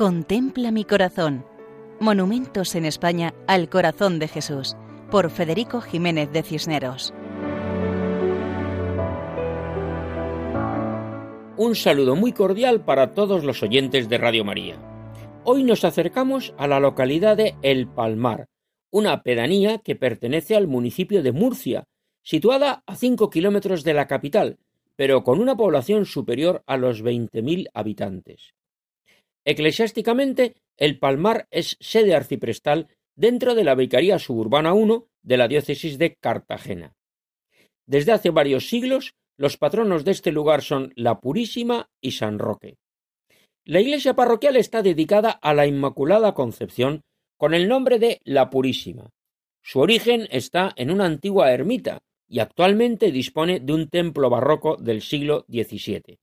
Contempla mi corazón. Monumentos en España al corazón de Jesús, por Federico Jiménez de Cisneros. Un saludo muy cordial para todos los oyentes de Radio María. Hoy nos acercamos a la localidad de El Palmar, una pedanía que pertenece al municipio de Murcia, situada a 5 kilómetros de la capital, pero con una población superior a los 20.000 habitantes. Eclesiásticamente, el Palmar es sede arciprestal dentro de la Vicaría Suburbana I de la diócesis de Cartagena. Desde hace varios siglos, los patronos de este lugar son la Purísima y San Roque. La iglesia parroquial está dedicada a la Inmaculada Concepción con el nombre de la Purísima. Su origen está en una antigua ermita y actualmente dispone de un templo barroco del siglo XVII.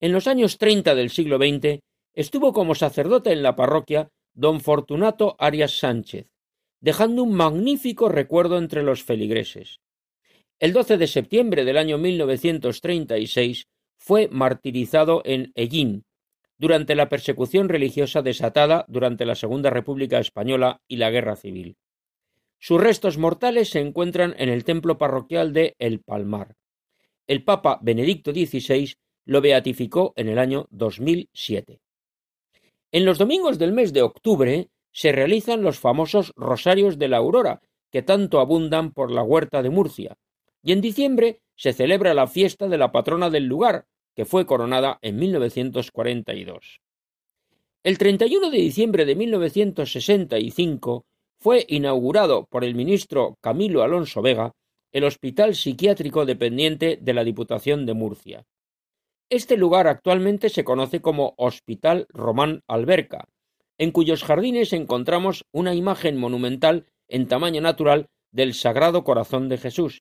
En los años 30 del siglo XX estuvo como sacerdote en la parroquia don Fortunato Arias Sánchez, dejando un magnífico recuerdo entre los feligreses. El 12 de septiembre del año 1936 fue martirizado en Ellín, durante la persecución religiosa desatada durante la Segunda República Española y la Guerra Civil. Sus restos mortales se encuentran en el templo parroquial de El Palmar. El Papa Benedicto XVI lo beatificó en el año 2007. En los domingos del mes de octubre se realizan los famosos Rosarios de la Aurora, que tanto abundan por la huerta de Murcia, y en diciembre se celebra la fiesta de la patrona del lugar, que fue coronada en 1942. El 31 de diciembre de 1965 fue inaugurado por el ministro Camilo Alonso Vega el Hospital Psiquiátrico dependiente de la Diputación de Murcia. Este lugar actualmente se conoce como Hospital Román Alberca, en cuyos jardines encontramos una imagen monumental en tamaño natural del Sagrado Corazón de Jesús,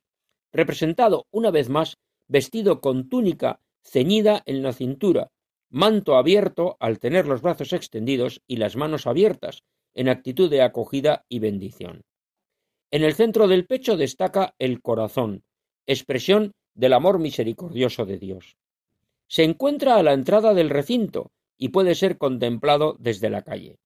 representado una vez más vestido con túnica ceñida en la cintura, manto abierto al tener los brazos extendidos y las manos abiertas, en actitud de acogida y bendición. En el centro del pecho destaca el corazón, expresión del amor misericordioso de Dios. Se encuentra a la entrada del recinto y puede ser contemplado desde la calle.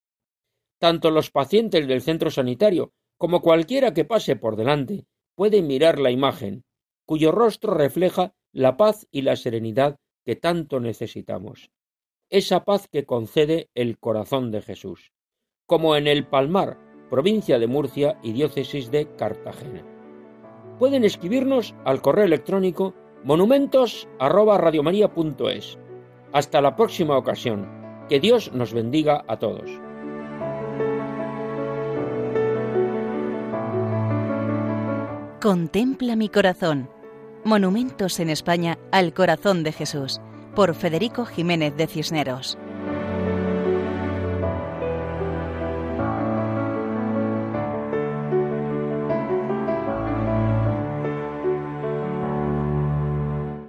Tanto los pacientes del centro sanitario como cualquiera que pase por delante puede mirar la imagen, cuyo rostro refleja la paz y la serenidad que tanto necesitamos. Esa paz que concede el corazón de Jesús, como en el Palmar, provincia de Murcia y diócesis de Cartagena. Pueden escribirnos al correo electrónico monumentos Hasta la próxima ocasión. Que Dios nos bendiga a todos. Contempla mi corazón. Monumentos en España al corazón de Jesús. Por Federico Jiménez de Cisneros.